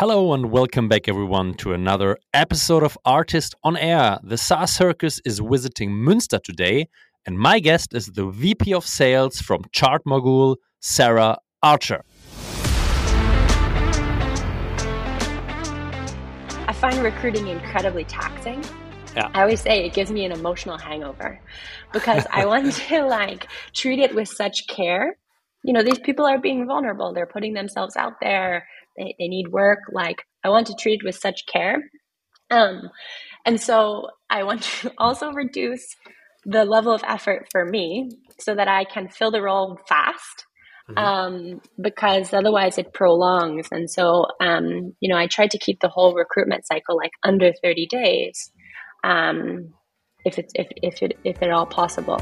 Hello and welcome back, everyone, to another episode of Artist on Air. The SaaS Circus is visiting Münster today, and my guest is the VP of Sales from Chartmogul, Sara Archer. I find recruiting incredibly taxing. Yeah. I always say it gives me an emotional hangover because I want to like treat it with such care. You know, these people are being vulnerable. They're putting themselves out there they, they need work. Like i want to treat it with such care. Um, and so i want to also reduce the level of effort for me so that i can fill the role fast mm-hmm. um, because otherwise it prolongs. And so um, you know i try to keep the whole recruitment cycle like under 30 days um, if it's if, if it if at all possible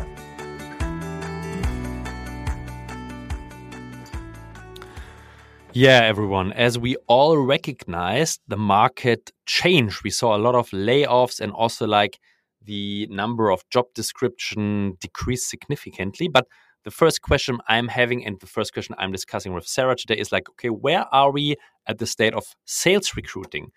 Yeah, everyone. As we all recognized, the market changed. We saw a lot of layoffs and also like the number of job description decreased significantly. But the first question I'm having and the first question I'm discussing with Sara today is like, okay, where are we at the state of sales recruiting?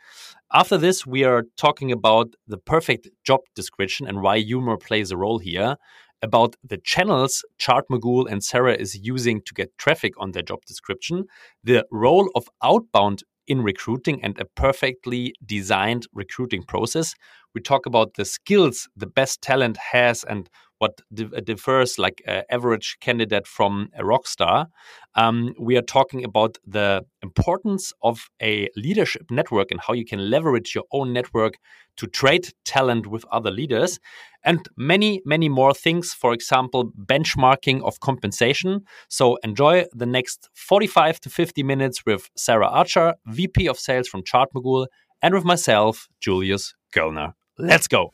After this, we are talking about the perfect job description and why humor plays a role here about the channels Chartmogul and Sara is using to get traffic on their job description, the role of outbound in recruiting and a perfectly designed recruiting process. We talk about the skills the best talent has and what uh, differs like an average candidate from a rock star. Um, we are talking about the importance of a leadership network and how you can leverage your own network to trade talent with other leaders, and many, many more things. For example, benchmarking of compensation. So enjoy the next 45 to 50 minutes with Sara Archer, VP of Sales from Chartmogul, and with myself, Julius Göllner. Let's go.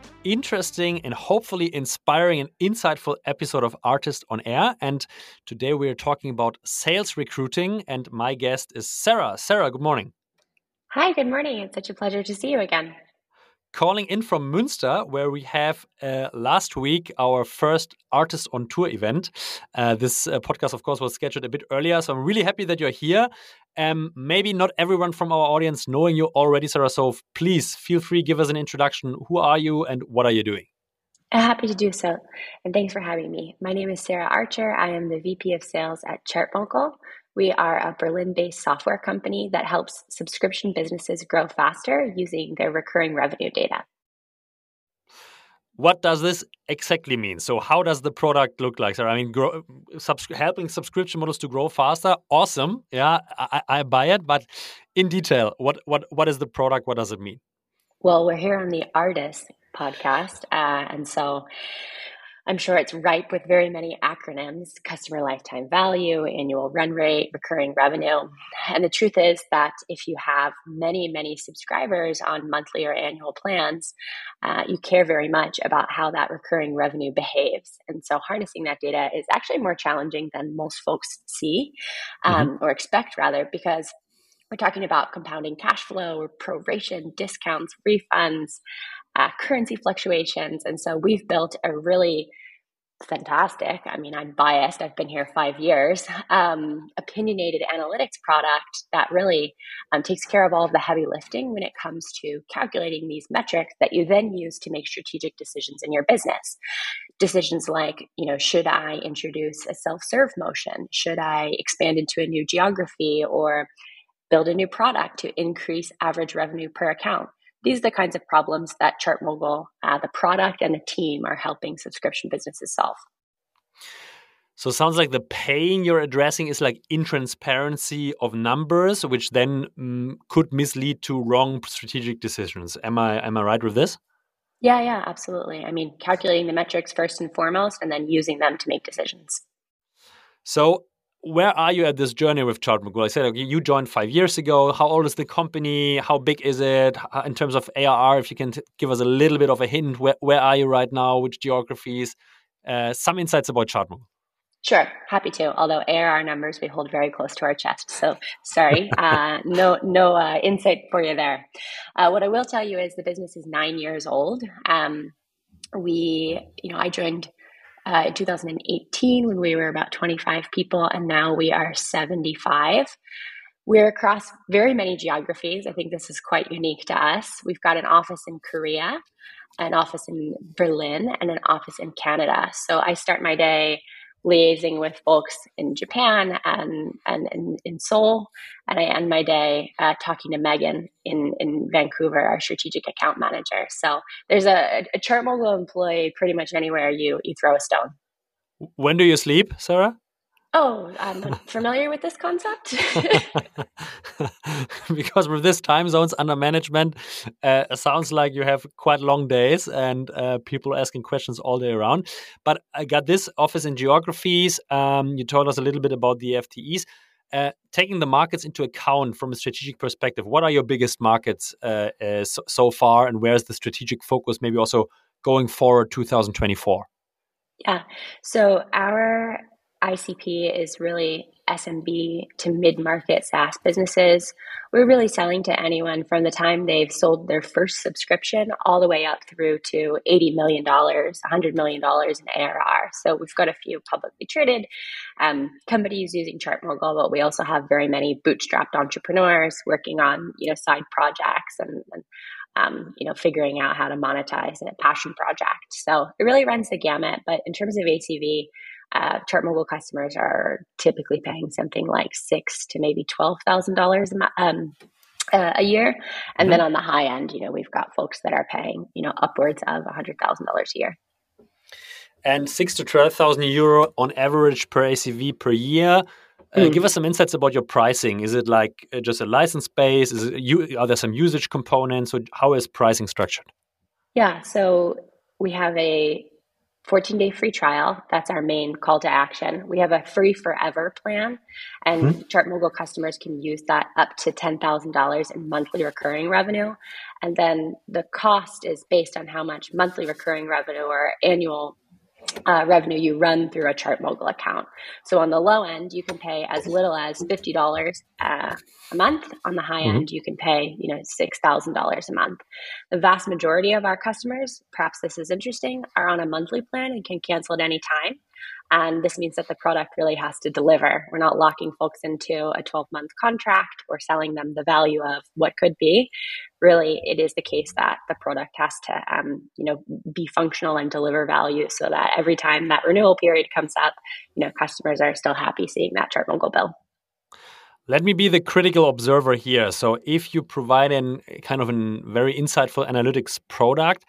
interesting and hopefully inspiring and insightful episode of Artist on Air. And today we are talking about sales recruiting. And my guest is Sara. Sara, good morning. Hi, good morning. It's such a pleasure to see you again calling in from Münster, where we have uh, last week our first Artist on Tour event. Uh, this uh, podcast, of course, was scheduled a bit earlier, so I'm really happy that you're here. Um, maybe not everyone from our audience knowing you already, Sara. So please feel free, give us an introduction. Who are you, and what are you doing? Happy to do so, and thanks for having me. My name is Sara Archer. I am the VP of Sales at Chartmogul. We are a Berlin based software company that helps subscription businesses grow faster using their recurring revenue data. What does this exactly mean? So, how does the product look like? So, I mean, grow, subs helping subscription models to grow faster, awesome. Yeah, I, I buy it. But in detail, what what what is the product? What does it mean? Well, we're here on the Artist podcast, uh, and so I'm sure it's ripe with very many acronyms customer lifetime value, annual run rate, recurring revenue. And the truth is that if you have many, many subscribers on monthly or annual plans, uh, you care very much about how that recurring revenue behaves. And so harnessing that data is actually more challenging than most folks see um, mm-hmm. or expect, rather, because we're talking about compounding cash flow or proration, discounts, refunds, uh, currency fluctuations. And so we've built a really fantastic. I mean, I'm biased. I've been here five years. Um, opinionated analytics product that really um, takes care of all of the heavy lifting when it comes to calculating these metrics that you then use to make strategic decisions in your business. Decisions like, you know, should I introduce a self-serve motion? Should I expand into a new geography or build a new product to increase average revenue per account? These are the kinds of problems that Chartmogul, uh, the product and the team are helping subscription businesses solve. So it sounds like the pain you're addressing is like intransparency of numbers, which then mm, could mislead to wrong strategic decisions. Am I am I right with this? Yeah, yeah, absolutely. I mean, calculating the metrics first and foremost, and then using them to make decisions. So where are you at this journey with Chartmogul? I said okay, you joined five years ago. How old is the company? How big is it in terms of ARR? If you can give us a little bit of a hint, where, where are you right now? Which geographies? Uh, some insights about Chartmogul. Sure, happy to. Although ARR numbers we hold very close to our chest, so sorry, uh, no no uh, insight for you there. Uh, what I will tell you is the business is nine years old. Um, we, you know, I joined uh, in 2018 when we were about 25 people, and now we are 75. We're across very many geographies. I think this is quite unique to us. We've got an office in Korea, an office in Berlin, and an office in Canada. So I start my day liaising with folks in Japan and, and, and in Seoul. And I end my day uh, talking to Megan in, in Vancouver, our strategic account manager. So there's a, a Chartmogul employee pretty much anywhere you, you throw a stone. When do you sleep, Sara? Oh, I'm familiar with this concept. because with this time zones under management, uh, it sounds like you have quite long days and uh, people asking questions all day around. But I got this office in geographies. Um, you told us a little bit about the FTEs. Uh, taking the markets into account from a strategic perspective, what are your biggest markets uh, uh, so, so far, and where's the strategic focus? Maybe also going forward, 2024. Yeah. So our ICP is really SMB to mid market SaaS businesses. We're really selling to anyone from the time they've sold their first subscription all the way up through to $80 million, $100 million in ARR. So we've got a few publicly traded um, companies using Chartmogul, but we also have very many bootstrapped entrepreneurs working on you know side projects and, and um, you know, figuring out how to monetize a passion project. So it really runs the gamut. But in terms of ACV, uh, Chartmogul customers are typically paying something like six to maybe twelve thousand dollars um, uh, a year, and mm-hmm. then on the high end, you know, we've got folks that are paying you know upwards of a hundred thousand dollars a year. And six to twelve thousand euro on average per ACV per year. Uh, mm. Give us some insights about your pricing. Is it like uh, just a license base? Is it, you, are there some usage components? Or how is pricing structured? Yeah, so we have a 14 day free trial. That's our main call to action. We have a free forever plan, and mm-hmm. Chartmogul customers can use that up to $10,000 in monthly recurring revenue. And then the cost is based on how much monthly recurring revenue or annual uh, revenue you run through a chart Chartmogul account. So on the low end, you can pay as little as fifty dollars uh, a month. On the high mm-hmm. end, you can pay you know six thousand dollars a month. The vast majority of our customers, perhaps this is interesting, are on a monthly plan and can cancel at any time. And this means that the product really has to deliver. We're not locking folks into a 12 month contract or selling them the value of what could be. Really, it is the case that the product has to, um, you know, be functional and deliver value so that every time that renewal period comes up, you know, customers are still happy seeing that Chartmogul bill. Let me be the critical observer here. So, if you provide a kind of a very insightful analytics product,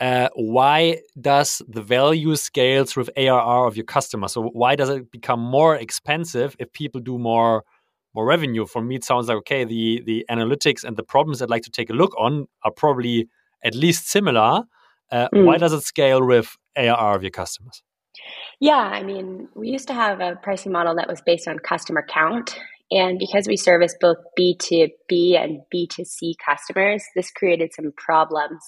uh, why does the value scales with ARR of your customer? So why does it become more expensive if people do more more revenue? For me, it sounds like okay. The the analytics and the problems I'd like to take a look on are probably at least similar. Uh, mm. Why does it scale with ARR of your customers? Yeah, I mean, we used to have a pricing model that was based on customer count. And because we service both B2B and B2C customers, this created some problems.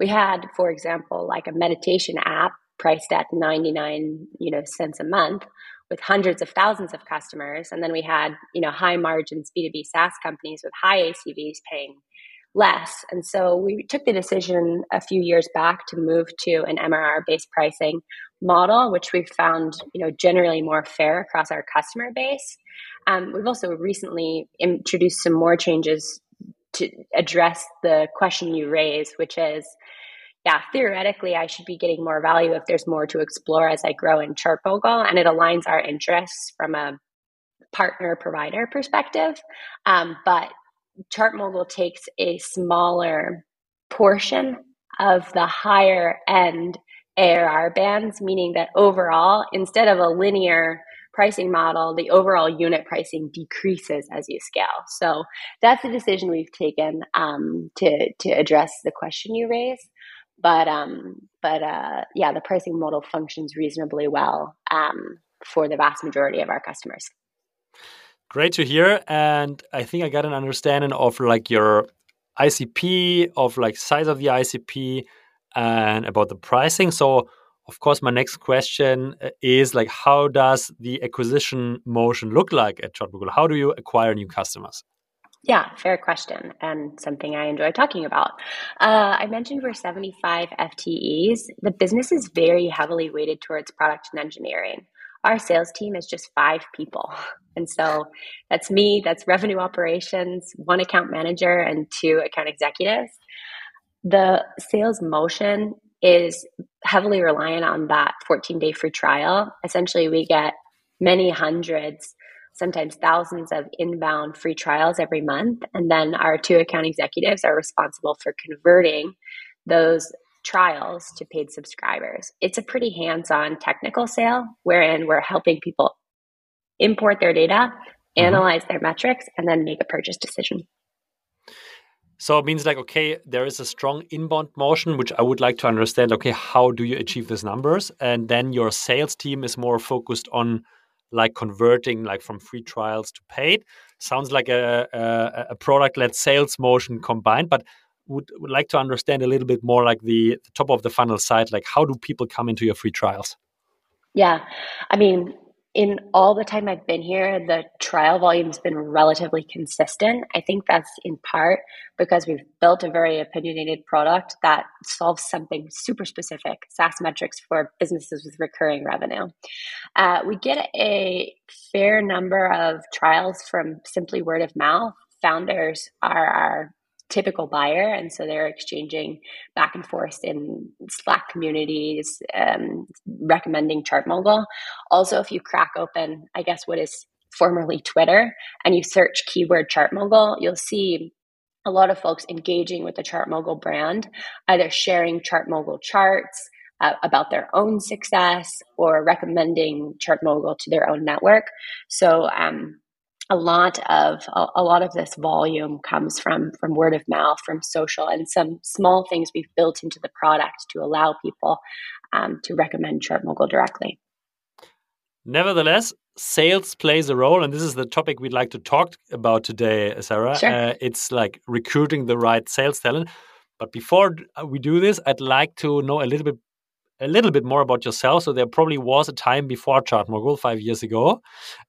We had, for example, like a meditation app priced at 99, you know, cents a month with hundreds of thousands of customers. And then we had, you know, high margins B2B SaaS companies with high ACVs paying less. And so we took the decision a few years back to move to an MRR based pricing model, which we found, you know, generally more fair across our customer base. Um, we've also recently introduced some more changes to address the question you raise, which is, yeah, theoretically, I should be getting more value if there's more to explore as I grow in Chartmogul, and it aligns our interests from a partner provider perspective. Um, but Chartmogul takes a smaller portion of the higher end ARR bands, meaning that overall, instead of a linear pricing model, the overall unit pricing decreases as you scale. So that's the decision we've taken um, to to address the question you raise. But um, but uh, yeah, the pricing model functions reasonably well um, for the vast majority of our customers. Great to hear. And I think I got an understanding of like your ICP, of like size of the ICP, and about the pricing. So, of course, my next question uh, is like, how does the acquisition motion look like at Chartmogul? How do you acquire new customers? Yeah, fair question, and something I enjoy talking about. Uh, I mentioned we're 75 FTEs. The business is very heavily weighted towards product and engineering. Our sales team is just five people. And so that's me, that's revenue operations, one account manager, and two account executives. The sales motion is heavily reliant on that 14 day free trial. Essentially, we get many hundreds sometimes thousands of inbound free trials every month. And then our two account executives are responsible for converting those trials to paid subscribers. It's a pretty hands on technical sale wherein we're helping people import their data, mm-hmm. analyze their metrics, and then make a purchase decision. So it means like, okay, there is a strong inbound motion, which I would like to understand. Okay, how do you achieve these numbers? And then your sales team is more focused on like converting like from free trials to paid. Sounds like a, a, a product-led sales motion combined, but would, would like to understand a little bit more like the, the top of the funnel side. Like how do people come into your free trials? Yeah, I mean, in all the time I've been here, the trial volume's been relatively consistent. I think that's in part because we've built a very opinionated product that solves something super specific SaaS metrics for businesses with recurring revenue. Uh, we get a fair number of trials from simply word of mouth. Founders are our typical buyer and so they're exchanging back and forth in slack communities um, recommending chartmogul. Also if you crack open i guess what is formerly twitter and you search keyword chartmogul you'll see a lot of folks engaging with the chartmogul brand either sharing chartmogul charts uh, about their own success or recommending chartmogul to their own network. So um, a lot of a, a, lot of this volume comes from from word of mouth from social and some small things we've built into the product to allow people um, to recommend chartmogul directly nevertheless sales plays a role and this is the topic we'd like to talk about today sara sure. Uh, it's like recruiting the right sales talent but before we do this i'd like to know a little bit a little bit more about yourself. So there probably was a time before Chartmogul five years ago.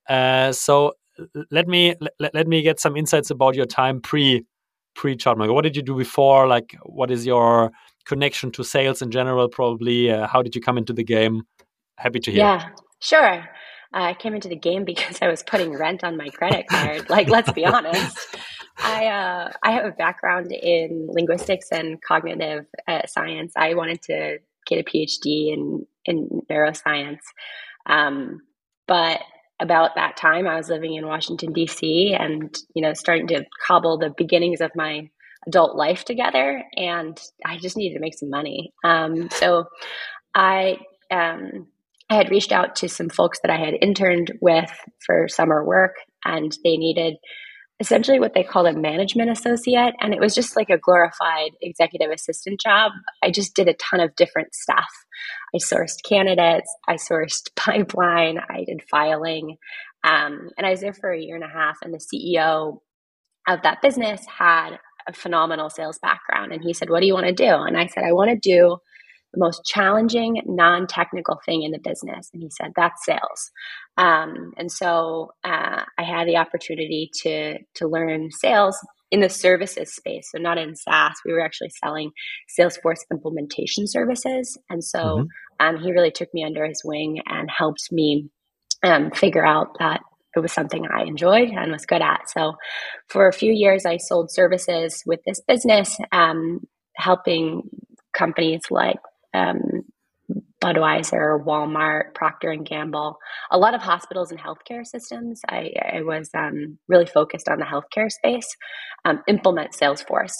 Uh, so let me let, let me get some insights about your time pre pre Chartmogul. What did you do before? Like, what is your connection to sales in general? Probably, uh, how did you come into the game? Happy to hear. Yeah, sure. I came into the game because I was putting rent on my credit card. like, let's be honest. I uh, I have a background in linguistics and cognitive uh, science. I wanted to get a PhD in in neuroscience, um, but about that time i was living in washington d.c and you know starting to cobble the beginnings of my adult life together and i just needed to make some money. Um, so i um, i had reached out to some folks that i had interned with for summer work and they needed essentially what they called a management associate and it was just like a glorified executive assistant job i just did a ton of different stuff I sourced candidates, I sourced pipeline, I did filing. Um, and I was there for a year and a half. And the CEO of that business had a phenomenal sales background. And he said, What do you want to do? And I said, I want to do the most challenging non technical thing in the business. And he said, That's sales. Um, and so uh, I had the opportunity to, to learn sales in the services space. So not in SaaS. We were actually selling Salesforce implementation services. And so mm-hmm. um, he really took me under his wing and helped me um, figure out that it was something I enjoyed and was good at. So for a few years, I sold services with this business, um, helping companies like um, Budweiser, Walmart, Procter and Gamble, a lot of hospitals and healthcare systems. I, I was um, really focused on the healthcare space, um, implement Salesforce.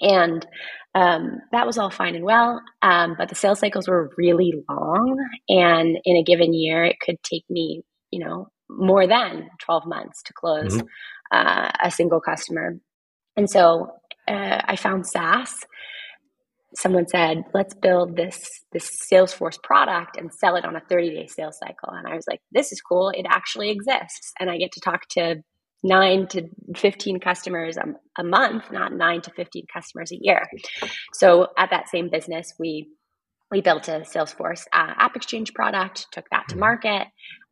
And um, that was all fine and well, um, but the sales cycles were really long. And in a given year, it could take me, you know, more than 12 months to close mm-hmm. uh, a single customer. And so uh, I found SaaS someone said, "Let's build this this Salesforce product and sell it on a 30 day sales cycle." And I was like, "This is cool. It actually exists, and I get to talk to nine to 15 customers a, a month, not nine to 15 customers a year." So at that same business, we we built a Salesforce uh, App Exchange product, took that to market.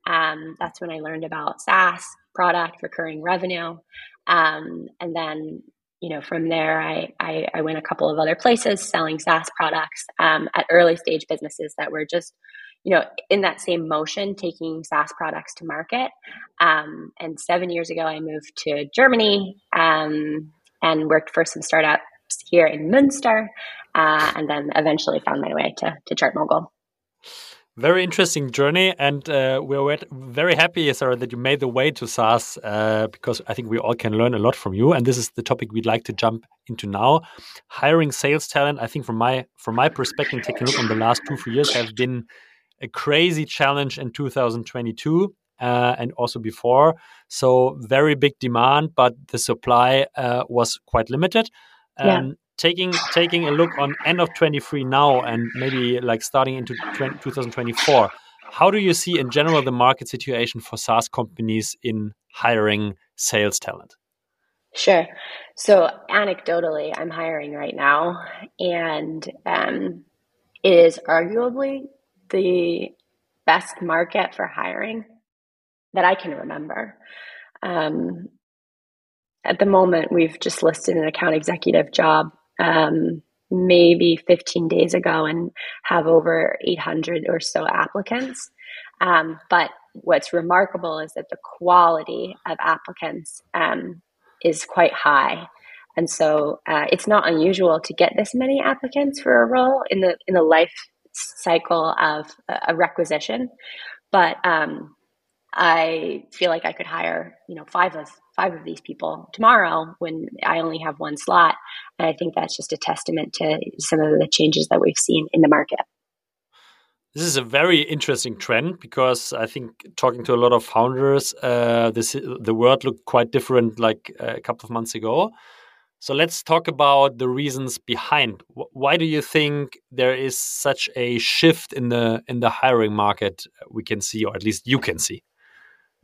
Um, that's when I learned about SaaS product, recurring revenue, um, and then you know, from there, I, I, I, went a couple of other places selling SaaS products um, at early stage businesses that were just, you know, in that same motion, taking SaaS products to market. Um, and seven years ago, I moved to Germany um, and worked for some startups here in Münster, uh, and then eventually found my way to, to ChartMogul very interesting journey, and uh, we're very happy, Sara, that you made the way to SaaS uh, because I think we all can learn a lot from you. And this is the topic we'd like to jump into now. Hiring sales talent, I think, from my from my perspective, taking a look on the last two three years, have been a crazy challenge in 2022 uh, and also before. So very big demand, but the supply uh, was quite limited. Um, yeah taking taking a look on end of 23 now and maybe like starting into 20, 2024 how do you see in general the market situation for SaaS companies in hiring sales talent? Sure. So anecdotally, I'm hiring right now, and um, it is arguably the best market for hiring that I can remember. Um, at the moment, we've just listed an account executive job um, maybe 15 days ago and have over 800 or so applicants. Um, but what's remarkable is that the quality of applicants um, is quite high. And so uh, it's not unusual to get this many applicants for a role in the in the life cycle of a requisition. But um, I feel like I could hire, you know, five of five of these people tomorrow when I only have one slot. And I think that's just a testament to some of the changes that we've seen in the market. This is a very interesting trend because I think talking to a lot of founders, uh, this the world looked quite different like a couple of months ago. So let's talk about the reasons behind. Why do you think there is such a shift in the in the hiring market we can see, or at least you can see?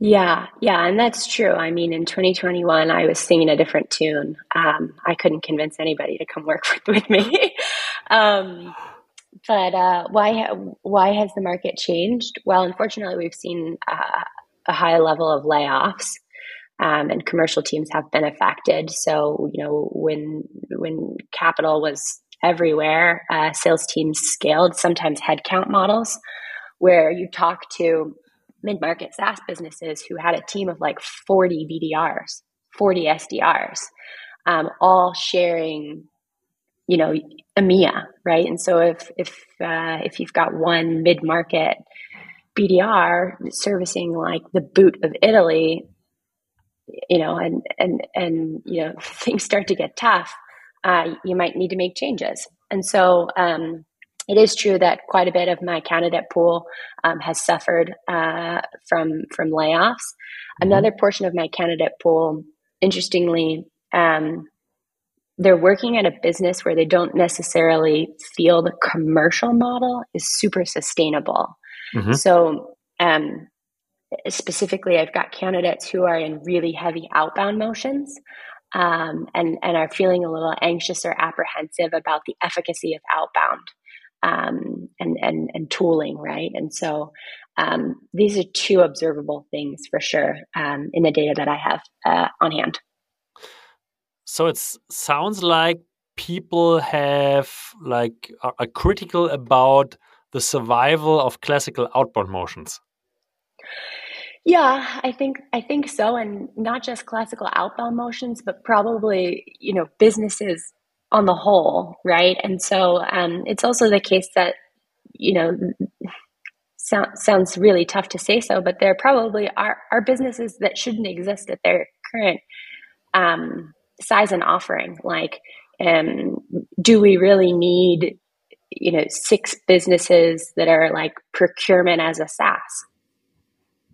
Yeah, yeah, and that's true. I mean, in 2021, I was singing a different tune. Um, I couldn't convince anybody to come work with, with me. um, but uh, why why has the market changed? Well, unfortunately, we've seen uh, a high level of layoffs, um, and commercial teams have been affected. So, you know, when when capital was everywhere, uh, sales teams scaled. Sometimes headcount models, where you talk to mid market SaaS businesses who had a team of like 40 BDRs, 40 SDRs, um, all sharing, you know, EMEA, right? And so if if uh, if you've got one mid market BDR servicing like the boot of Italy, you know, and and and you know things start to get tough, uh, you might need to make changes. And so um, it is true that quite a bit of my candidate pool um, has suffered uh, from from layoffs. Mm-hmm. Another portion of my candidate pool, interestingly, um, they're working at a business where they don't necessarily feel the commercial model is super sustainable. Mm-hmm. So, um, specifically, I've got candidates who are in really heavy outbound motions. Um, and, and are feeling a little anxious or apprehensive about the efficacy of outbound um, and, and, and tooling, right? And so um, these are two observable things for sure um, in the data that I have uh, on hand. So it sounds like people have like are, are critical about the survival of classical outbound motions. Yeah, I think I think so, and not just classical outbound motions, but probably you know businesses on the whole, right? And so um, it's also the case that, you know, so, sounds really tough to say so, but there probably are, are businesses that shouldn't exist at their current um, size and offering. Like, um, do we really need, you know, six businesses that are like procurement as a SaaS?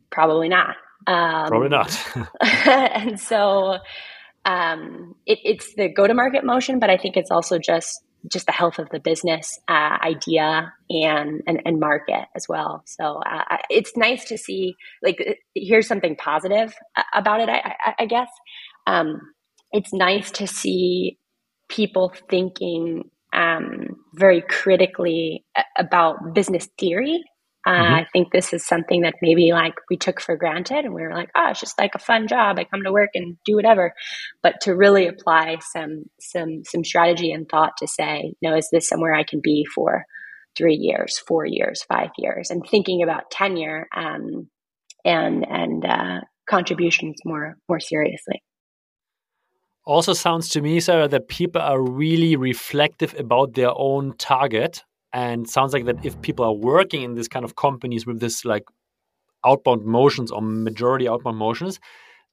Probably not. Um, Probably not. and so, um, it, it's the go to market motion, but I think it's also just just the health of the business uh, idea and, and, and market as well. So uh, it's nice to see like here's something positive uh, about it. I, I, I guess um, it's nice to see people thinking um, very critically about business theory uh, mm-hmm. I think this is something that maybe like we took for granted and we were like, oh, it's just like a fun job. I come to work and do whatever. But to really apply some some some strategy and thought to say, no, is this somewhere I can be for three years, four years, five years, and thinking about tenure um, and and uh, contributions more more seriously. Also, sounds to me, Sara, that people are really reflective about their own target and sounds like that if people are working in this kind of companies with this like outbound motions or majority outbound motions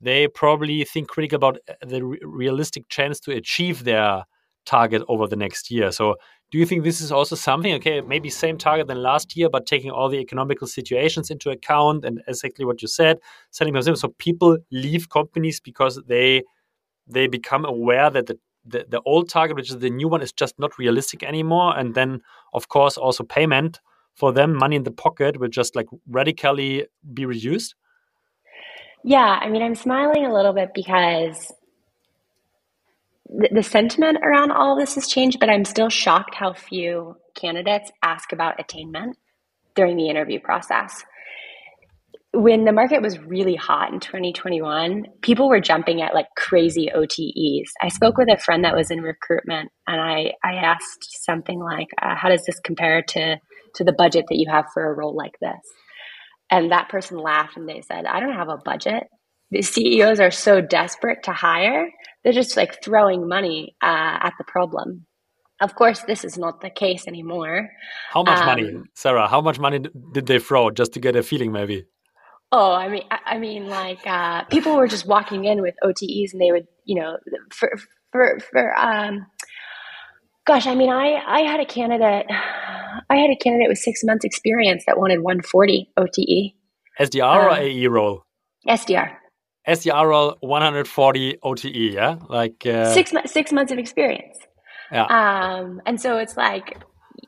they probably think critical about uh, the re- realistic chance to achieve their target over the next year. So do you think this is also something okay maybe same target than last year but taking all the economical situations into account and exactly what you said those so people leave companies because they they become aware that the the, the old target, which is the new one, is just not realistic anymore. And then, of course, also payment for them, money in the pocket, will just like radically be reduced. Yeah, I mean, I'm smiling a little bit because the, the sentiment around all this has changed, but I'm still shocked how few candidates ask about attainment during the interview process when the market was really hot in 2021, people were jumping at like crazy OTEs. I spoke with a friend that was in recruitment, and I I asked something like, uh, "How does this compare to to the budget that you have for a role like this?" And that person laughed and they said, "I don't have a budget. The CEOs are so desperate to hire, they're just like throwing money uh, at the problem." Of course, this is not the case anymore. How much um, money, Sara? How much money did they throw just to get a feeling, maybe? Oh, I mean, I, I mean, like uh, people were just walking in with OTEs, and they would, you know, for for for um, gosh, I mean, I I had a candidate, I had a candidate with six months experience that wanted 140 OTE. SDR um, or AE role? SDR. SDR role 140 OTE, yeah, like uh, six six months of experience. Yeah. Um, and so it's like,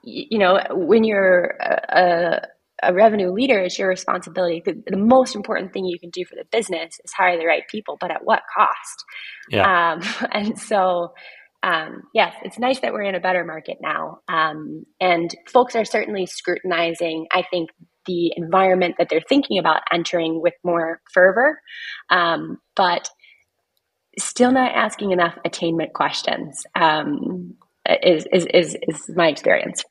you know, when you're a, a a revenue leader is your responsibility. The, the, most important thing you can do for the business is hire the right people, but at what cost? Yeah. Um, and so, um, yes, it's nice that we're in a better market now. Um, and folks are certainly scrutinizing, I think, the environment that they're thinking about entering with more fervor, um, but still not asking enough attainment questions um, is, is, is, is my experience.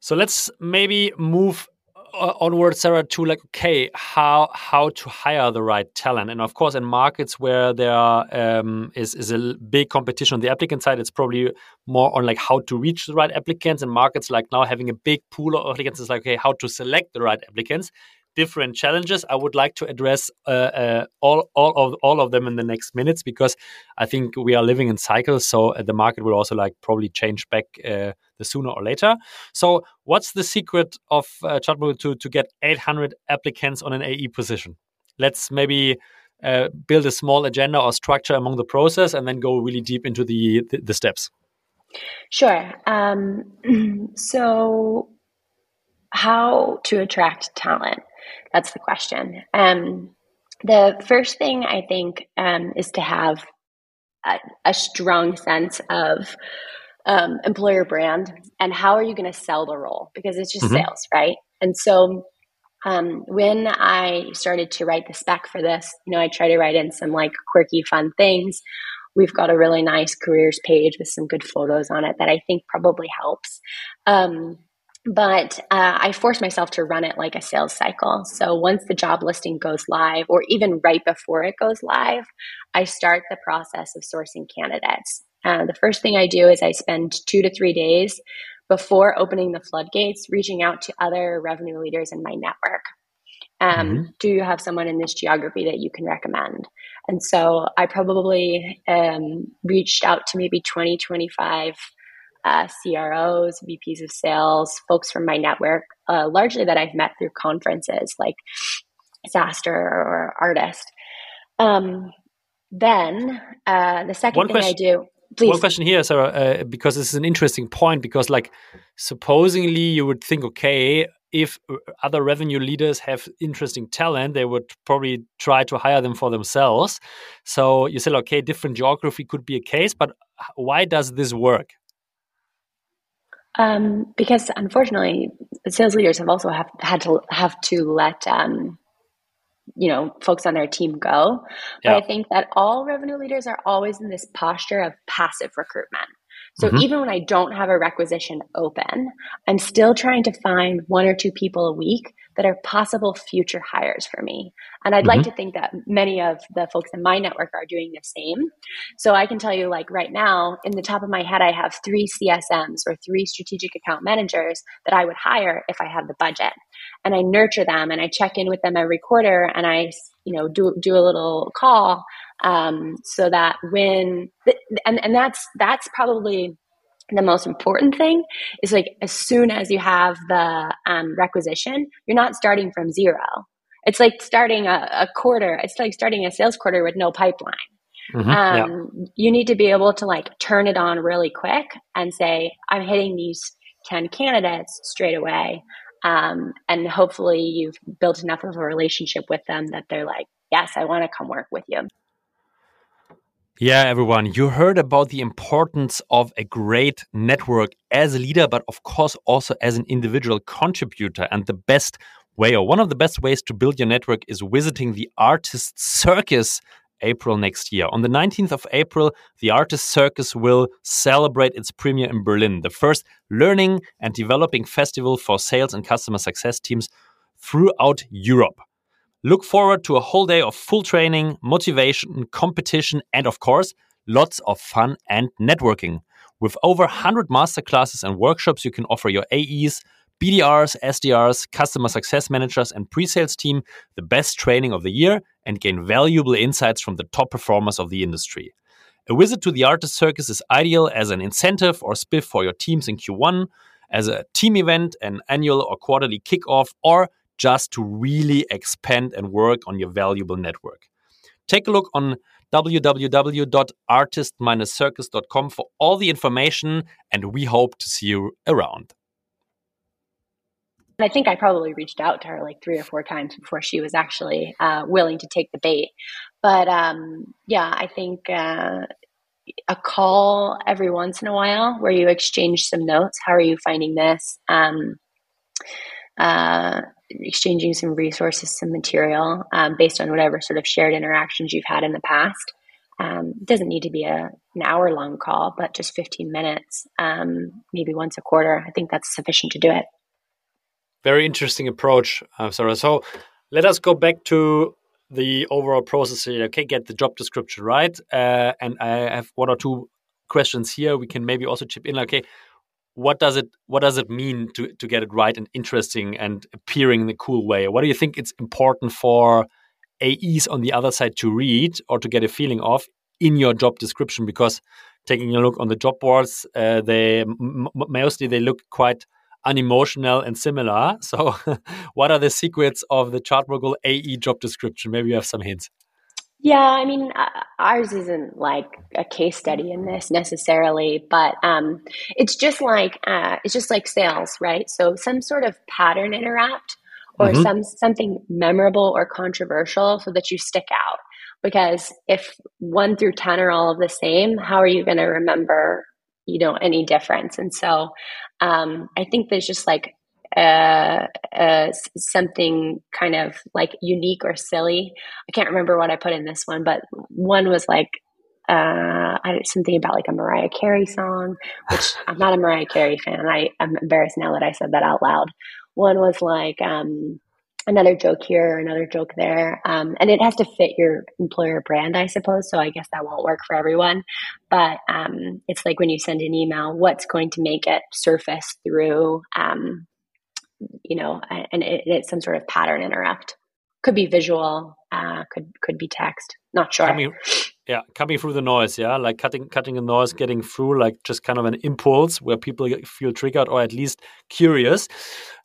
So let's maybe move uh, onward, Sara, to like, okay, how how to hire the right talent, and of course, in markets where there um, is is a big competition on the applicant side, it's probably more on like how to reach the right applicants. In markets like now, having a big pool of applicants is like, okay, how to select the right applicants different challenges. I would like to address uh, uh, all all of all of them in the next minutes because I think we are living in cycles. So uh, the market will also like probably change back uh, the sooner or later. So what's the secret of uh, ChartMogul to to get 800 applicants on an AE position? Let's maybe. Uh, build a small agenda or structure among the process and then go really deep into the, the, the steps Sure. Um, so, how to attract talent? That's the question. Um, the first thing I think um, is to have a, a strong sense of um, employer brand and how are you going to sell the role because it's just mm-hmm. sales, right? And so um, when I started to write the spec for this, you know, I try to write in some like quirky, fun things. We've got a really nice careers page with some good photos on it that I think probably helps. Um, but uh, I force myself to run it like a sales cycle. So once the job listing goes live, or even right before it goes live, I start the process of sourcing candidates. Uh, the first thing I do is I spend two to three days before opening the floodgates, reaching out to other revenue leaders in my network. Um, mm-hmm. Do you have someone in this geography that you can recommend? And so I probably um, reached out to maybe 20, 25 uh, CROs, VPs of sales, folks from my network, uh, largely that I've met through conferences like SaaStr or Artist. Um, then uh, the second One thing question. I do Please. one question here, Sara, uh, because this is an interesting point. Because, like, supposedly you would think, okay, if uh, other revenue leaders have interesting talent, they would probably try to hire them for themselves. So you said, okay, different geography could be a case, but why does this work? Um, because unfortunately, sales leaders have also have, had to have to let um, you know folks on their team go. But. I think that all revenue leaders are always in this posture of passive recruitment. So mm-hmm. even when I don't have a requisition open, I'm still trying to find one or two people a week that are possible future hires for me. And I'd mm-hmm. like to think that many of the folks in my network are doing the same. So I can tell you, like right now, in the top of my head, I have three CSMs or three strategic account managers that I would hire if I had the budget. And I nurture them and I check in with them every quarter and I, you know, do, do a little call um, so that when and and that's that's probably the most important thing is like as soon as you have the um, requisition you're not starting from zero. It's like starting a, a, quarter it's like starting a sales quarter with no pipeline. Mm-hmm, um, yeah. you need to be able to like turn it on really quick and say i'm hitting these 10 candidates straight away um, and hopefully you've built enough of a relationship with them that they're like yes i want to come work with you yeah, everyone, you heard about the importance of a great network as a leader, but of course also as an individual contributor. And the best way, or one of the best ways to build your network, is visiting the Artist Circus April next year. On the 19th of April, the Artist Circus will celebrate its premiere in Berlin, the first learning and developing festival for sales and customer success teams throughout Europe. Look forward to a whole day of full training, motivation, competition, and of course, lots of fun and networking. With over 100 masterclasses and workshops, you can offer your AEs, BDRs, SDRs, customer success managers, and pre sales team the best training of the year and gain valuable insights from the top performers of the industry. A visit to the Artist Circus is ideal as an incentive or spiff for your teams in Q1, as a team event, an annual or quarterly kickoff, or just to really expand and work on your valuable network. Take a look on www.artist-circus.com for all the information, and we hope to see you around. I think I probably reached out to her like three or four times before she was actually uh, willing to take the bait. But um, yeah, I think uh, a call every once in a while where you exchange some notes. How are you finding this? Um, uh, exchanging some resources, some material um, based on whatever sort of shared interactions you've had in the past. Um, it doesn't need to be a, an hour long call, but just 15 minutes, um, maybe once a quarter. I think that's sufficient to do it. Very interesting approach, uh, Sara. So let us go back to the overall process here. Okay, get the job description right. Uh, and I have one or two questions here. We can maybe also chip in. Okay, what does it what does it mean to to get it right and interesting and appearing in a cool way? What do you think it's important for AEs on the other side to read or to get a feeling of in your job description? Because taking a look on the job boards, uh, they mostly they look quite unemotional and similar. So, what are the secrets of the Chartmogul AE job description? Maybe you have some hints. Yeah, I mean, uh, ours isn't like a case study in this necessarily, but um, it's just like uh, it's just like sales, right? So some sort of pattern interrupt or mm-hmm. some something memorable or controversial, so that you stick out. Because if one through ten are all of the same, how are you going to remember, you know, any difference? And so um, I think there's just like uh, uh, something kind of like unique or silly. I can't remember what I put in this one, but one was like uh, I, something about like a Mariah Carey song, which I'm not a Mariah Carey fan. I, I'm embarrassed now that I said that out loud. One was like um, another joke here, or another joke there, um, and it has to fit your employer brand, I suppose. So I guess that won't work for everyone, but um, it's like when you send an email, what's going to make it surface through um, you know, and it, it's some sort of pattern interrupt. Could be visual, uh, could could be text. Not sure. Coming, yeah, coming through the noise. Yeah, like cutting cutting the noise, getting through, like just kind of an impulse where people feel triggered or at least curious.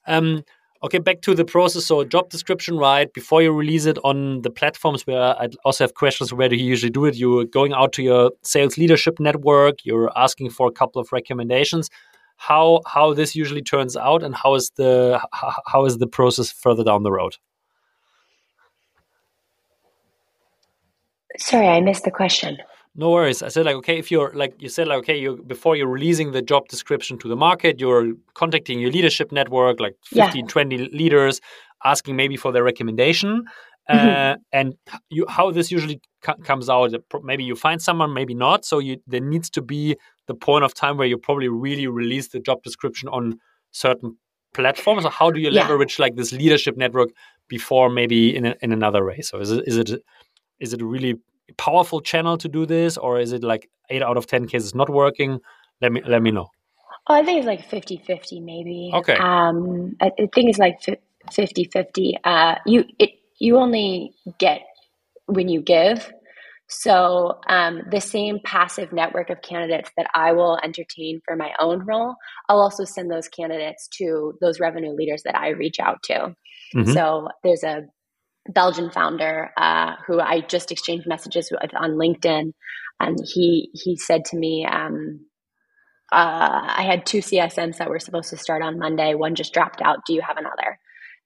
Um, Okay, back to the process. So, job description, right? Before you release it on the platforms, where I also have questions. Where do you usually do it? You're going out to your sales leadership network. You're asking for a couple of recommendations. How how this usually turns out, and how is the how is the process further down the road? Sorry, I missed the question. No worries. I said like okay, if you're like you said like okay, you before you're releasing the job description to the market, you're contacting your leadership network, like 15, yeah. 20 leaders, asking maybe for their recommendation. Mm-hmm. Uh, and you how this usually co- comes out maybe you find someone maybe not so you there needs to be the point of time where you probably really release the job description on certain platforms or how do you yeah. leverage like this leadership network before maybe in, a, in another way so is it is it is it really powerful channel to do this, or is it like eight out of ten cases not working? Let me let me know. Oh, I think it's like 50-50 maybe. Okay. Um, I, I think it's like 50-50. Uh, you it you only get when you give. So um, the same passive network of candidates that I will entertain for my own role, I'll also send those candidates to those revenue leaders that I reach out to. Mm-hmm. So there's a Belgian founder uh, who I just exchanged messages with on LinkedIn, and he he said to me, um, uh, "I had two CSMs that were supposed to start on Monday. One just dropped out. Do you have another?"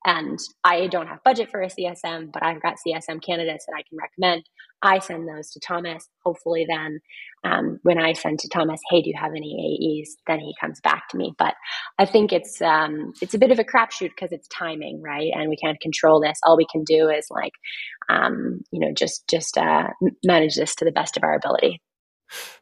And I don't have budget for a CSM, but I've got CSM candidates that I can recommend. I send those to Thomas. Hopefully, then um, when I send to Thomas, "Hey, do you have any AEs?" Then he comes back to me. But I think it's um, it's a bit of a crapshoot because it's timing, right? And we can't control this. All we can do is like, um, you know, just just uh, manage this to the best of our ability.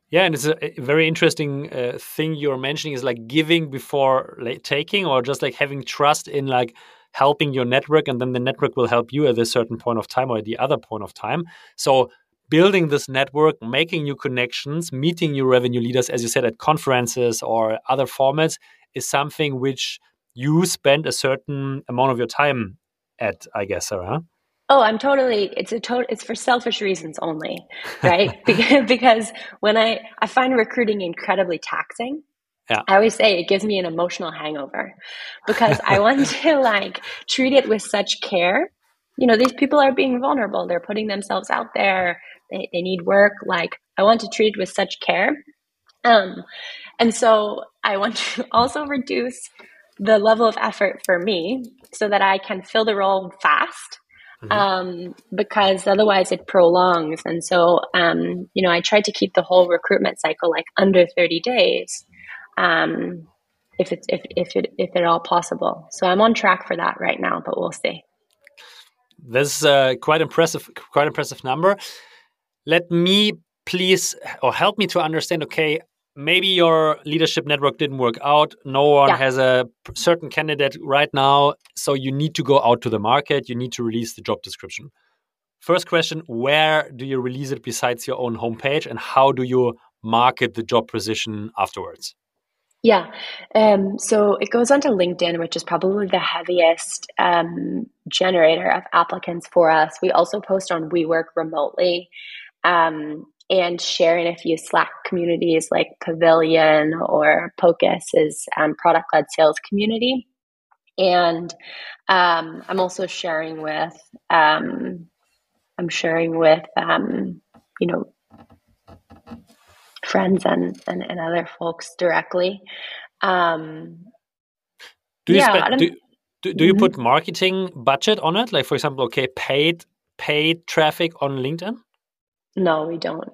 Yeah, and it's a very interesting uh, thing you're mentioning is like giving before like, taking, or just like having trust in like helping your network, and then the network will help you at a certain point of time or at the other point of time. So building this network, making new connections, meeting new revenue leaders, as you said, at conferences or other formats, is something which you spend a certain amount of your time at, I guess, Sara. Oh, I'm totally. It's a total. It's for selfish reasons only, right? because when I I find recruiting incredibly taxing. Yeah. I always say it gives me an emotional hangover because I want to like treat it with such care. You know, these people are being vulnerable. They're putting themselves out there. They, they need work. Like I want to treat it with such care. Um, and so I want to also reduce the level of effort for me so that I can fill the role fast Mm-hmm. Um, because otherwise it prolongs. And so, um, you know, I tried to keep the whole recruitment cycle like under 30 days, um, if it's if if it if at all possible. So I'm on track for that right now, but we'll see. This is uh, quite impressive, quite impressive number. Let me please or help me to understand. Okay, maybe your leadership network didn't work out. No one yeah. has a certain candidate right now. So you need to go out to the market. You need to release the job description. First question Where do you release it besides your own homepage? And how do you market the job position afterwards? Yeah. Um, so it goes onto LinkedIn, which is probably the heaviest um, generator of applicants for us. We also post on WeWork remotely. Um, and share in a few Slack communities like Pavilion or Pocus's um, product led sales community. And um, I'm also sharing with, um, I'm sharing with, you know, friends and, and, and other folks directly. Um, do you, yeah, spend, do, do, do you mm-hmm. put marketing budget on it? Like, for example, okay, paid paid traffic on LinkedIn? No, we don't.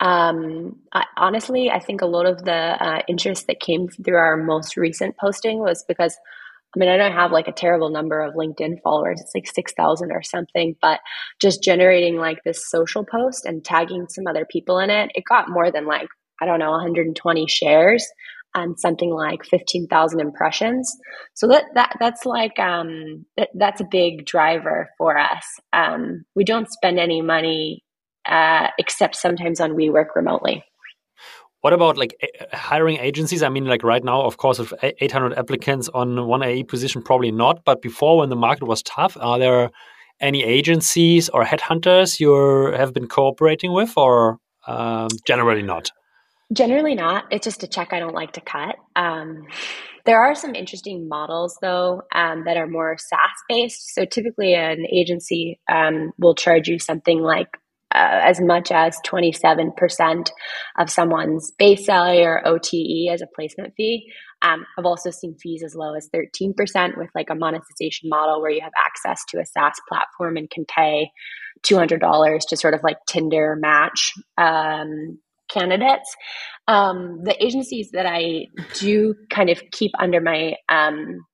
Um, I, honestly, I think a lot of the uh, interest that came through our most recent posting was because, I mean, I don't have like a terrible number of LinkedIn followers. It's like 6,000 or something, but just generating like this social post and tagging some other people in it, it got more than like, I don't know, 120 shares and something like 15,000 impressions. So that, that that's like um, that, that's a big driver for us. Um, we don't spend any money uh, except sometimes on We Work Remotely. What about like hiring agencies? I mean, like right now, of course, with 800 applicants on one AE position, probably not. But before, when the market was tough, are there any agencies or headhunters you have been cooperating with, or um, generally not? Generally not. It's just a check I don't like to cut. Um, There are some interesting models, though, um, that are more SaaS based. So typically, an agency um, will charge you something like uh, as much as 27% of someone's base salary or OTE as a placement fee. Um, I've also seen fees as low as 13% with like a monetization model where you have access to a SaaS platform and can pay $200 to sort of like Tinder match um, candidates. Um, the agencies that I do kind of keep under my um,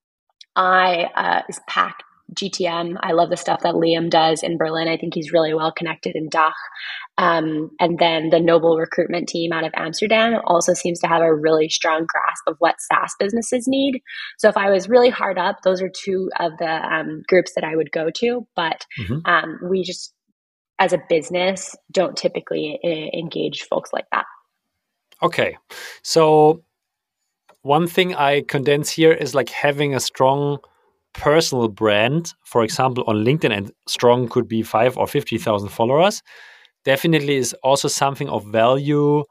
eye uh, is PAC GTM. I love the stuff that Liam does in Berlin. I think he's really well connected in DACH. Um, and then the Noble recruitment team out of Amsterdam also seems to have a really strong grasp of what SaaS businesses need. So if I was really hard up, those are two of the um, groups that I would go to. But mm-hmm. um, we just, as a business, don't typically uh, engage folks like that. Okay. So one thing I condense here is like having a strong personal brand, for example, on LinkedIn, and strong could be five or 50,000 followers, definitely is also something of value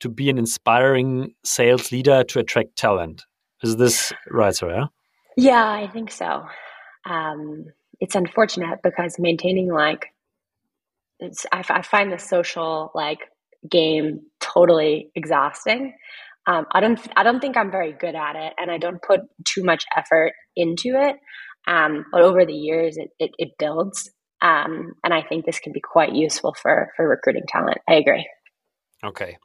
to be an inspiring sales leader to attract talent. Is this right, Sara? Yeah, I think so. Um, it's unfortunate because maintaining like, it's, I, I find the social like game totally exhausting. Um, I don't I don't think I'm very good at it, and I don't put too much effort into it. Um, but over the years, it it, it builds, um, and I think this can be quite useful for for recruiting talent. I agree. Okay,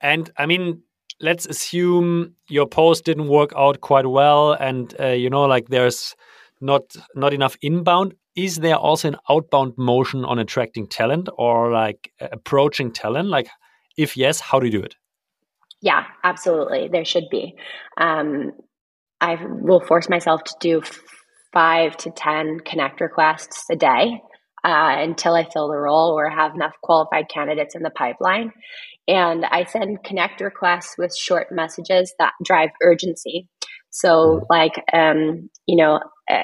and I mean, let's assume your post didn't work out quite well, and uh, you know, like there's not not enough inbound. Is there also an outbound motion on attracting talent or like approaching talent? Like, if yes, how do you do it? Yeah, absolutely. There should be. Um, I will force myself to do five to 10 connect requests a day uh, until I fill the role or have enough qualified candidates in the pipeline. And I send connect requests with short messages that drive urgency. So, like, um, you know, uh,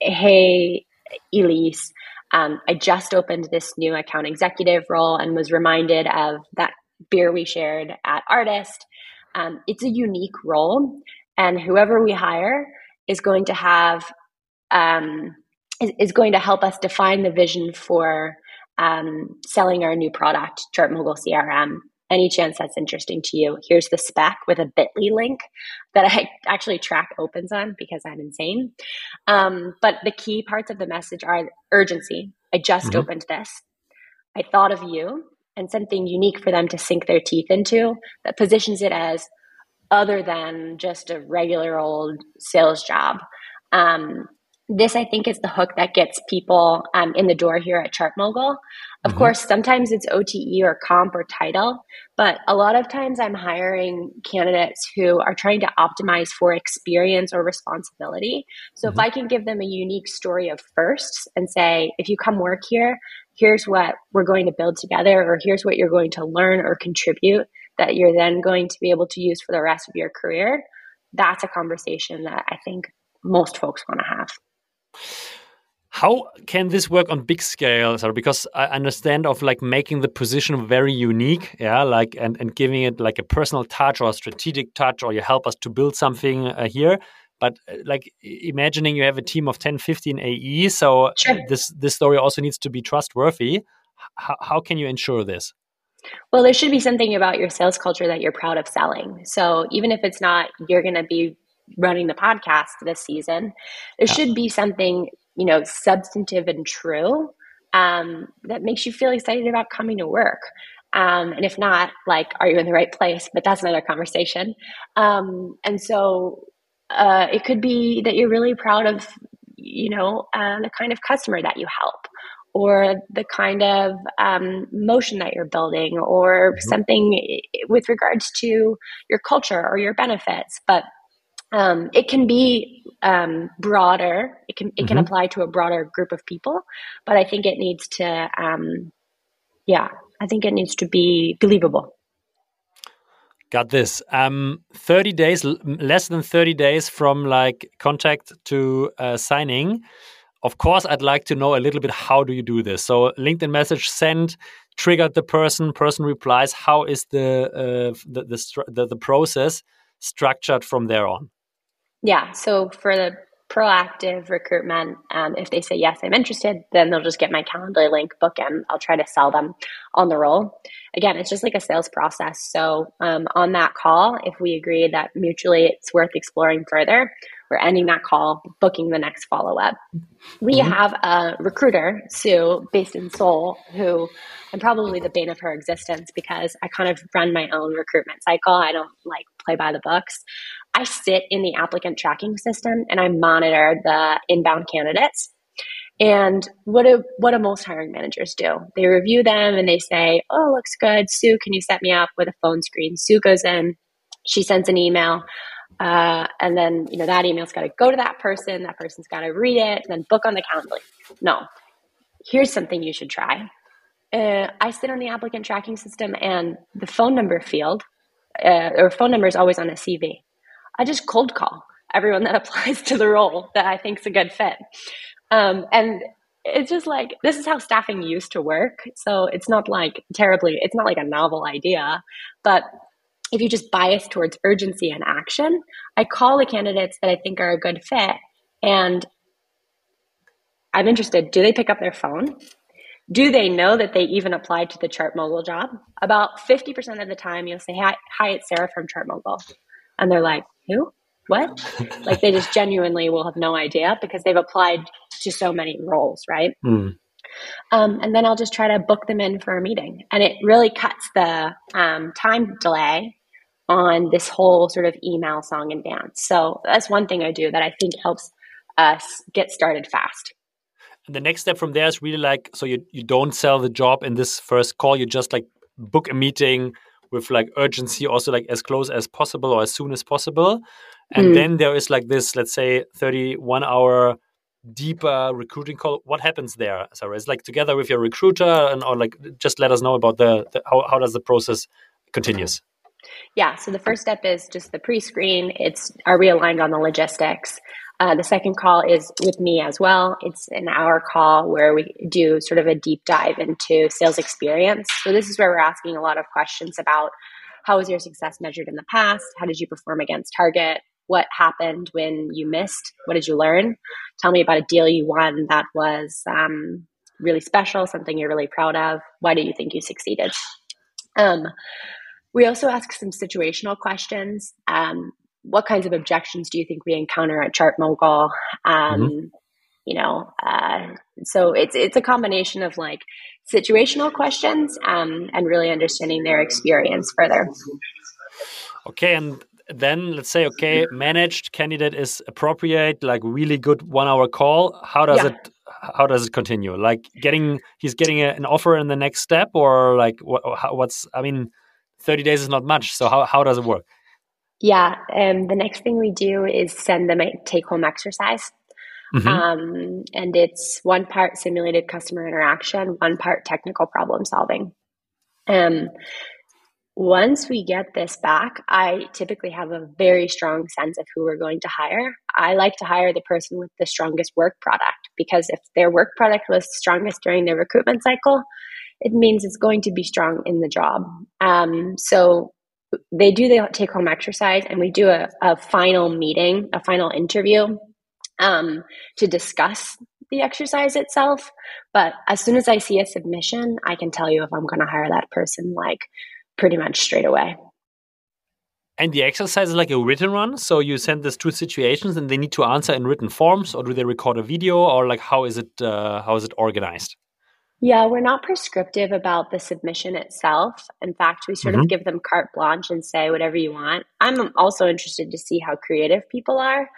hey, Elise, um, I just opened this new account executive role and was reminded of that beer we shared at ARRtist. Um, it's a unique role, and whoever we hire is going to have um, is, is, going to help us define the vision for um, selling our new product, ChartMogul CRM. Any chance that's interesting to you? Here's the spec with a Bitly link that I actually track opens on because I'm insane. Um, but the key parts of the message are urgency. I just mm-hmm. opened this. I thought of you and something unique for them to sink their teeth into that positions it as other than just a regular old sales job. Um, this, I think, is the hook that gets people um, in the door here at ChartMogul. Of mm-hmm. course, sometimes it's OTE or comp or title, but a lot of times I'm hiring candidates who are trying to optimize for experience or responsibility. So mm-hmm. if I can give them a unique story of firsts and say, if you come work here, here's what we're going to build together, or here's what you're going to learn or contribute that you're then going to be able to use for the rest of your career. That's a conversation that I think most folks want to have. How can this work on big scale? Sorry, because I understand of like making the position very unique, yeah, like and and giving it like a personal touch or a strategic touch, or you help us to build something uh, here but uh, like imagining you have a team of 10 15 ae so sure. this this story also needs to be trustworthy. How, how can you ensure this? Well there should be something about your sales culture that you're proud of selling. So even if it's not you're going to be running the podcast this season there yeah. should be something you know substantive and true um, that makes you feel excited about coming to work. Um, and if not like are you in the right place? But that's another conversation. Um, and so uh, it could be that you're really proud of, you know, uh, the kind of customer that you help, or the kind of um, motion that you're building, or mm-hmm. something with regards to your culture or your benefits. But um, it can be um, broader. It can it mm-hmm. can apply to a broader group of people. But I think it needs to, um, yeah, I think it needs to be believable. Got this. Um, 30 days, less than 30 days from like contact to uh, signing. Of course, I'd like to know a little bit how do you do this? So LinkedIn message sent, triggered the person, person replies. How is the uh, the, the, the the process structured from there on? Yeah. So for the proactive recruitment, um, if they say yes, I'm interested, then they'll just get my calendar link, book in. I'll try to sell them on the role. Again, it's just like a sales process. So um, on that call, if we agree that mutually it's worth exploring further, we're ending that call, booking the next follow up. We mm-hmm. have a recruiter, Sue, based in Seoul, who I'm probably the bane of her existence because I kind of run my own recruitment cycle. I don't like play by the books. I sit in the applicant tracking system and I monitor the inbound candidates. And what do what do most hiring managers do? They review them and they say, "Oh, looks good. Sue, can you set me up with a phone screen?" Sue goes in, she sends an email, uh, and then you know that email's got to go to that person. That person's got to read it, then book on the calendar. No, here's something you should try. Uh, I sit on the applicant tracking system, and the phone number field uh, or phone number is always on a CV. I just cold call everyone that applies to the role that I think is a good fit. Um, and it's just like this is how staffing used to work. So it's not like terribly, it's not like a novel idea, but if you just bias towards urgency and action, I call the candidates that I think are a good fit and I'm interested. Do they pick up their phone? Do they know that they even applied to the Chart ChartMogul job? About 50% of the time, you'll say, Hi, hi it's Sara from Chart ChartMogul. And they're like, who? What? like they just genuinely will have no idea because they've applied to so many roles, right? Mm. Um, and then I'll just try to book them in for a meeting. And it really cuts the um, time delay on this whole sort of email song and dance. So that's one thing I do that I think helps us get started fast. And the next step from there is really like so you you don't sell the job in this first call. You just like book a meeting with like urgency also like as close as possible or as soon as possible. And mm. then there is like this let's say 31 hour deeper recruiting call. What happens there sara? It's like together with your recruiter and or like just let us know about the, the how, how does the process continues? Yeah so the first step is just the pre-screen. It's are we aligned on the logistics uh, the second call is with me as well. It's an hour call where we do sort of a deep dive into sales experience. So, this is where we're asking a lot of questions about how was your success measured in the past? How did you perform against target? What happened when you missed? What did you learn? Tell me about a deal you won that was um, really special, something you're really proud of. Why do you think you succeeded? Um, we also ask some situational questions. Um, what kinds of objections do you think we encounter at ChartMogul? Um, mm-hmm. You know, uh, so it's it's a combination of like situational questions um, and really understanding their experience further. Okay, and then let's say okay, managed candidate is appropriate, like really good one hour call. How does yeah. it? How does it continue? Like getting he's getting a, an offer in the next step, or like what, what's? I mean, thirty days is not much. So how how does it work? Yeah. Um, the next thing we do is send them a take home exercise. Mm-hmm. Um, and it's one part simulated customer interaction, one part technical problem solving. Um, once we get this back, I typically have a very strong sense of who we're going to hire. I like to hire the person with the strongest work product because if their work product was strongest during the recruitment cycle, it means it's going to be strong in the job. Um, so they do the take home exercise and we do a, a final meeting, a final interview um, to discuss the exercise itself. But as soon as I see a submission, I can tell you if I'm going to hire that person like pretty much straight away. And the exercise is like a written one. So you send these two situations and they need to answer in written forms or do they record a video or like how is it, uh, how is it organized? Yeah, we're not prescriptive about the submission itself. In fact, we sort mm-hmm. of give them carte blanche and say whatever you want. I'm also interested to see how creative people are.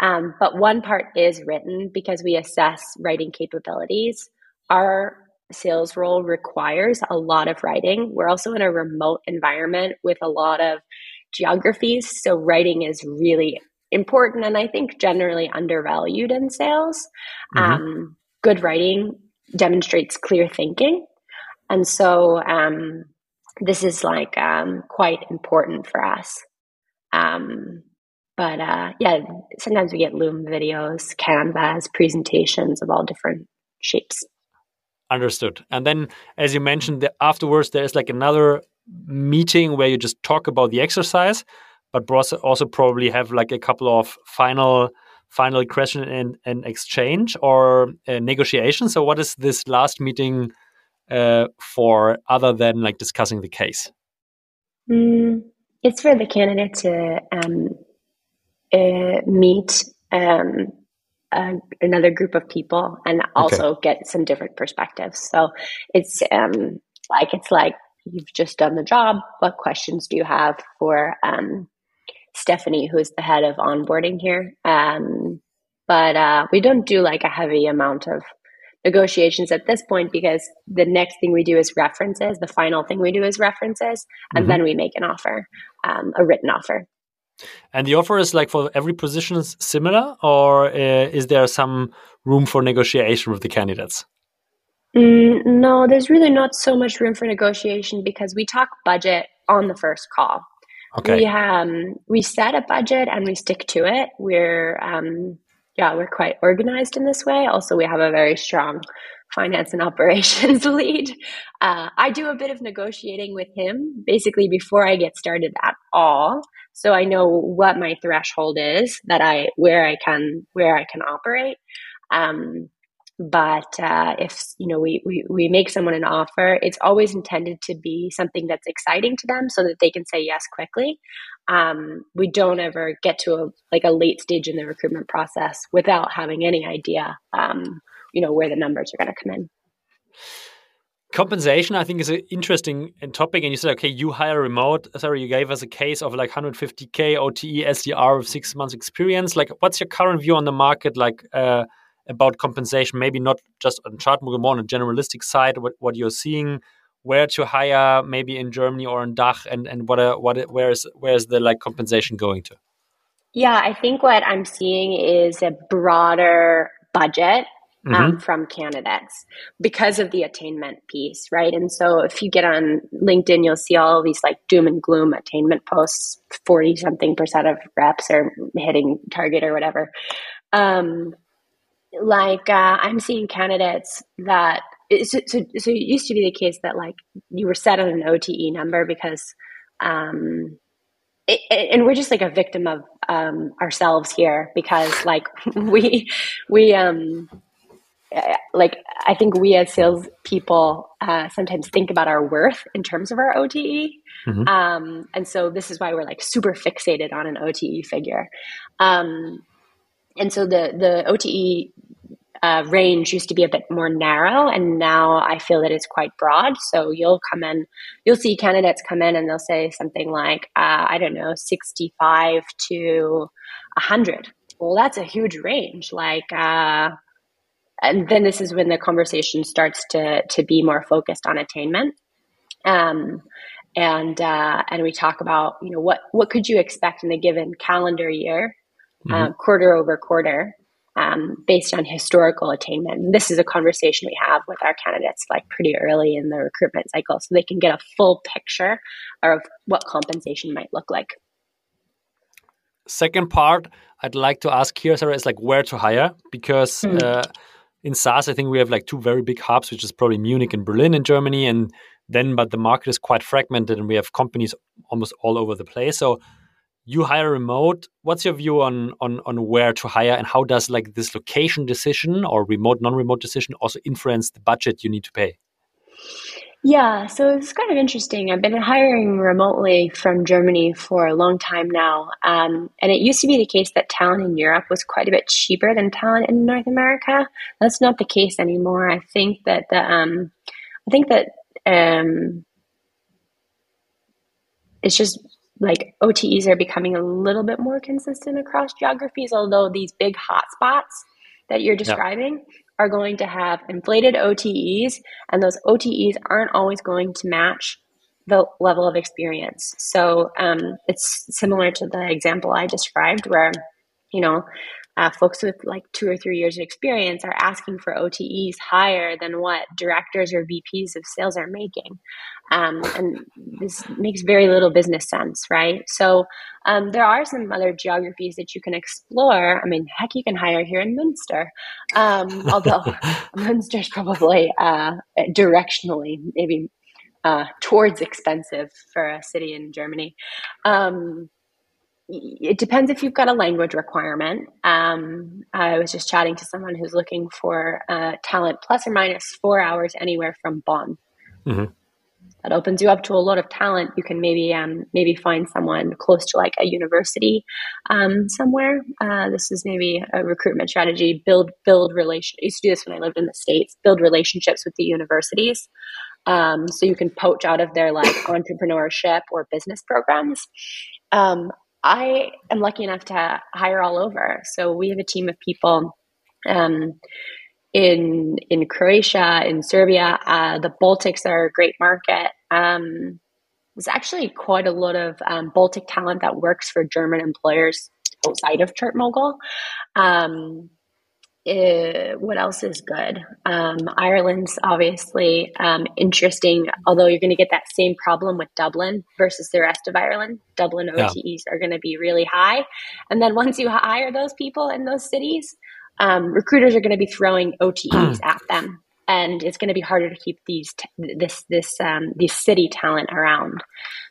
Um, but one part is written because we assess writing capabilities. Our sales role requires a lot of writing. We're also in a remote environment with a lot of geographies. So writing is really important and I think generally undervalued in sales. Mm-hmm. Um, good writing demonstrates clear thinking. And so um, this is like um, quite important for us. Um, but uh, yeah, sometimes we get Loom videos, Canvas, presentations of all different shapes. Understood. And then, as you mentioned, the, afterwards there is like another meeting where you just talk about the exercise. but also probably have like a couple of final final question and, and exchange or uh, negotiation. So, what is this last meeting uh, for other than like discussing the case? Mm, it's for the candidate to um, uh, meet um, another group of people and also okay. get some different perspectives. So it's um, like it's like you've just done the job. What questions do you have for um, Stephanie, who is the head of onboarding here? Um, but uh, we don't do like a heavy amount of negotiations at this point because the next thing we do is references. The final thing we do is references, and mm-hmm. then we make an offer, um, a written offer. And the offer is like for every position is similar, or uh, is there some room for negotiation with the candidates? Mm, no, there's really not so much room for negotiation because we talk budget on the first call. Okay. We um we set a budget and we stick to it. We're um yeah, we're quite organized in this way. Also, we have a very strong finance and operations lead. Uh, I do a bit of negotiating with him basically before I get started at all. So I know what my threshold is that I where I can where I can operate. Um, but uh, if you know we, we we make someone an offer it's always intended to be something that's exciting to them so that they can say yes quickly. Um, we don't ever get to a like a late stage in the recruitment process without having any idea um, you know where the numbers are going to come in. Compensation i think is an interesting topic and you said okay you hire remote. Sorry you gave us a case of like 150k ote sdr with six months experience. Like what's your current view on the market? Like uh, about compensation, maybe not just on ChartMogul, more on a generalistic side, what, what you're seeing, where to hire, maybe in Germany or in DACH, and, and what, a, what, where is, where is the like compensation going to? Yeah, I think what I'm seeing is a broader budget um, mm-hmm. from candidates because of the attainment piece, right? And so if you get on LinkedIn, you'll see all these like doom and gloom attainment posts. Forty something percent of reps are hitting target or whatever. Um, like uh, I'm seeing candidates that so, so, so it used to be the case that like you were set on an OTE number because um it, and we're just like a victim of um ourselves here because like we we um uh, like I think we as salespeople uh, sometimes think about our worth in terms of our OTE, mm-hmm. um, and so this is why we're like super fixated on an OTE figure. Um, and so the the OTE uh, range used to be a bit more narrow, and now I feel that it's quite broad. So you'll come in, you'll see candidates come in, and they'll say something like, uh, I don't know, sixty-five to hundred. Well, that's a huge range. Like, uh, and then this is when the conversation starts to to be more focused on attainment. Um, and uh, and we talk about you know what what could you expect in a given calendar year, mm-hmm. uh, quarter over quarter, um, based on historical attainment. And this is a conversation we have with our candidates like pretty early in the recruitment cycle so they can get a full picture of what compensation might look like. Second part I'd like to ask here, Sara, is like where to hire because mm. uh, in SaaS, I think we have like two very big hubs, which is probably Munich and Berlin in Germany. And then, but the market is quite fragmented and we have companies almost all over the place. So you hire remote what's your view on on on where to hire and how does like this location decision or remote non-remote decision also influence the budget you need to pay? Yeah so it's kind of interesting. I've been hiring remotely from germany for a long time now um, and it used to be the case that talent in europe was quite a bit cheaper than talent in north america. That's not the case anymore. I think that the um, i think that um, it's just like OTEs are becoming a little bit more consistent across geographies, although these big hotspots that you're describing are going to have inflated OTEs, and those OTEs aren't always going to match the level of experience. So um, it's similar to the example I described, where you know uh, folks with like two or three years of experience are asking for OTEs higher than what directors or VPs of sales are making. Um, and this makes very little business sense, right? So um, there are some other geographies that you can explore. I mean, heck, you can hire here in Münster, um, although Münster is probably uh, directionally maybe uh, towards expensive for a city in Germany. Um, it depends if you've got a language requirement. Um, I was just chatting to someone who's looking for uh, talent plus or minus four hours anywhere from Bonn. Mm-hmm. That opens you up to a lot of talent. You can maybe um, maybe find someone close to like a university um, somewhere. Uh, this is maybe a recruitment strategy. Build build relation. I used to do this when I lived in the states. Build relationships with the universities. Um, so you can poach out of their like entrepreneurship or business programs. Um, I am lucky enough to hire all over. So we have a team of people um, in in Croatia, in Serbia. Uh, the Baltics are a great market. Um, there's actually quite a lot of um, Baltic talent that works for German employers outside of ChartMogul. Um, uh, what else is good? Um, Ireland's obviously um, interesting, although you're going to get that same problem with Dublin versus the rest of Ireland. Dublin OTEs yeah. are going to be really high. And then once you hire those people in those cities, um, recruiters are going to be throwing OTEs at them. And it's going to be harder to keep these t- this this um, these city talent around.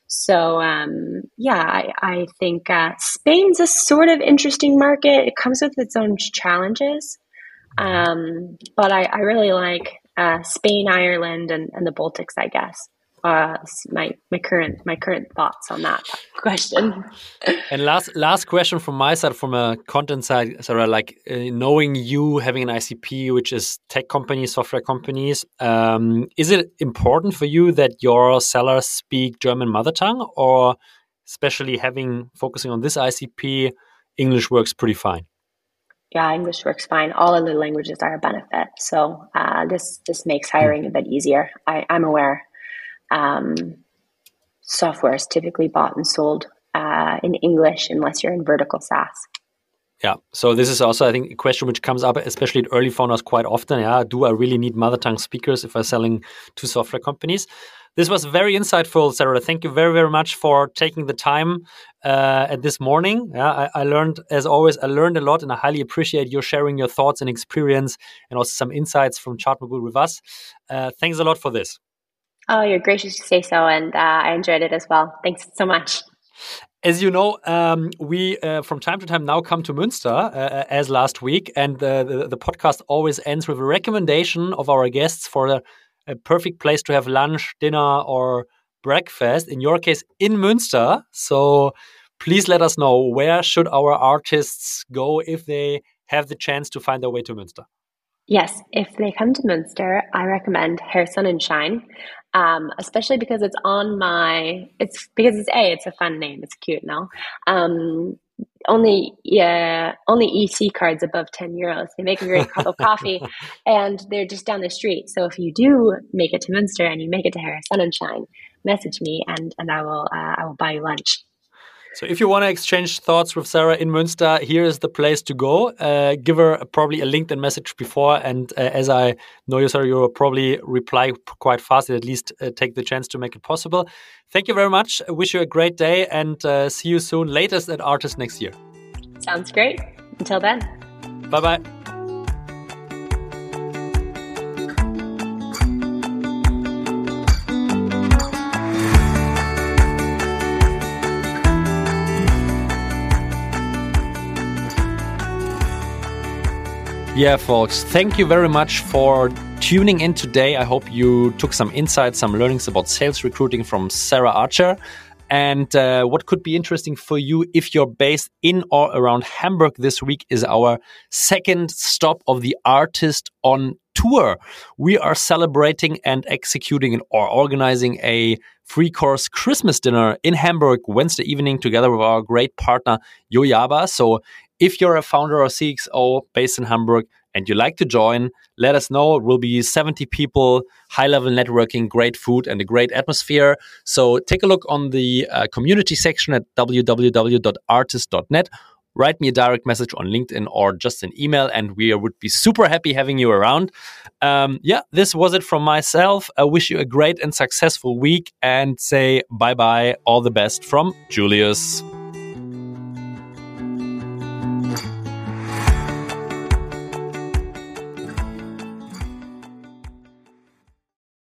So um, yeah, I, I think uh, Spain's a sort of interesting market. It comes with its own challenges, um, but I, I, really like uh, Spain, Ireland, and, and the Baltics. I guess uh, my my current my current thoughts on that question. and last last question from my side, from a content side, Sara, like uh, knowing you having an ICP, which is tech companies, software companies, um, is it important for you that your sellers speak German mother tongue, or especially having focusing on this ICP, English works pretty fine? Yeah, English works fine. All other languages are a benefit. So uh, this this makes hiring a bit easier. I, I'm aware um, software is typically bought and sold uh, in English unless you're in vertical SaaS. Yeah. So this is also, I think, a question which comes up, especially at early founders, quite often. Yeah. Do I really need mother tongue speakers if I'm selling to software companies? This was very insightful, Sara. Thank you very, very much for taking the time uh, at this morning. Yeah, I, I, learned, as always, I learned a lot, and I highly appreciate your sharing your thoughts and experience, and also some insights from ChartMogul with us. Uh, thanks a lot for this. Oh, you're gracious to say so, and uh, I enjoyed it as well. Thanks so much. As you know, um, we uh, from time to time now come to Münster, uh, uh as last week, and the, the, the, podcast always ends with a recommendation of our guests for a, perfect place to have lunch, dinner, or breakfast. In your case, in Münster. So please let us know where should our artists go if they have the chance to find their way to Münster. Yes, if they come to Münster, I recommend Herr Sonnenschein, um, especially because it's on my. It's because it's a. It's a fun name. It's cute no? Um, only yeah, only EC cards above ten euros. They make a great cup of coffee, and they're just down the street. So if you do make it to Münster and you make it to Herr Sonnenschein, message me and and I will uh, I will buy you lunch. So if you want to exchange thoughts with Sara in Münster, here is the place to go. Uh, give her probably a LinkedIn message before, and uh, as I know you, Sara, you will probably reply quite fast. At least uh, take the chance to make it possible. Thank you very much. I wish you a great day, and uh, see you soon. Latest at ARRtist next year. Sounds great. Until then. Bye bye. Yeah, folks, thank you very much for tuning in today. I hope you took some insights, some learnings about sales recruiting from Sara Archer. And uh, what could be interesting for you if you're based in or around Hamburg this week is our second stop of the ARRtist on tour. We are celebrating and executing or organizing a free course Christmas dinner in Hamburg Wednesday evening together with our great partner Yojaba. So if you're a founder or CXO based in Hamburg and you like to join, let us know. It will be 70 people, high level networking, great food, and a great atmosphere. So take a look on the uh, community section at www.arrtist.net. Write me a direct message on LinkedIn or just an email, and we would be super happy having you around. Um, yeah, this was it from myself. I wish you a great and successful week and say bye bye. All the best from Julius.